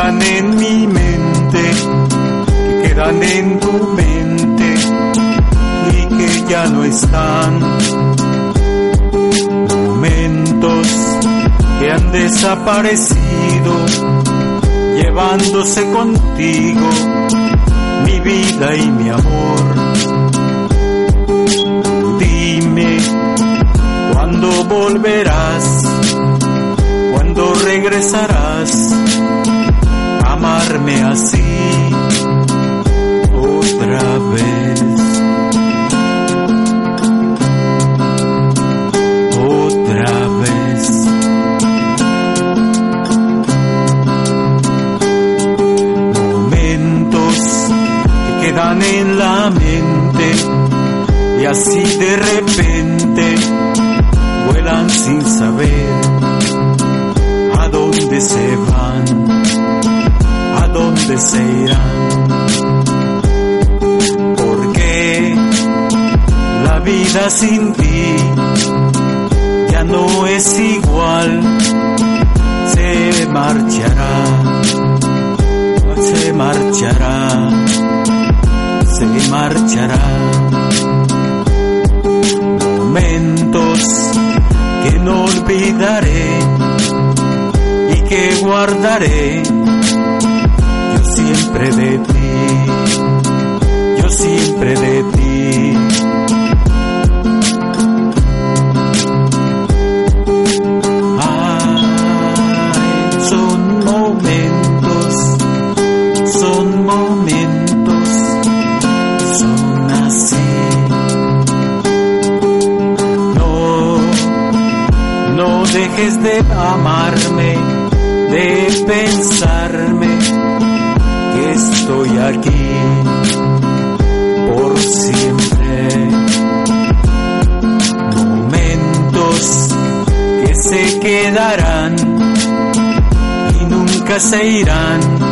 Quedan en mi mente, que quedan en tu mente y que ya no están. Momentos que han desaparecido, llevándose contigo mi vida y mi amor. Dime cuándo volverás cuando regresarás amarme así otra vez. Otra vez. Momentos que quedan en la mente y así de repente vuelan sin saber a dónde se van, se irán. Porque la vida sin ti ya no es igual, se marchará, se marchará, se marchará. Momentos que no olvidaré y que guardaré de ti, yo siempre de ti. Ay, son momentos, son momentos, son así. No, no dejes de amarme, de estoy aquí por siempre. Momentos que se quedarán y nunca se irán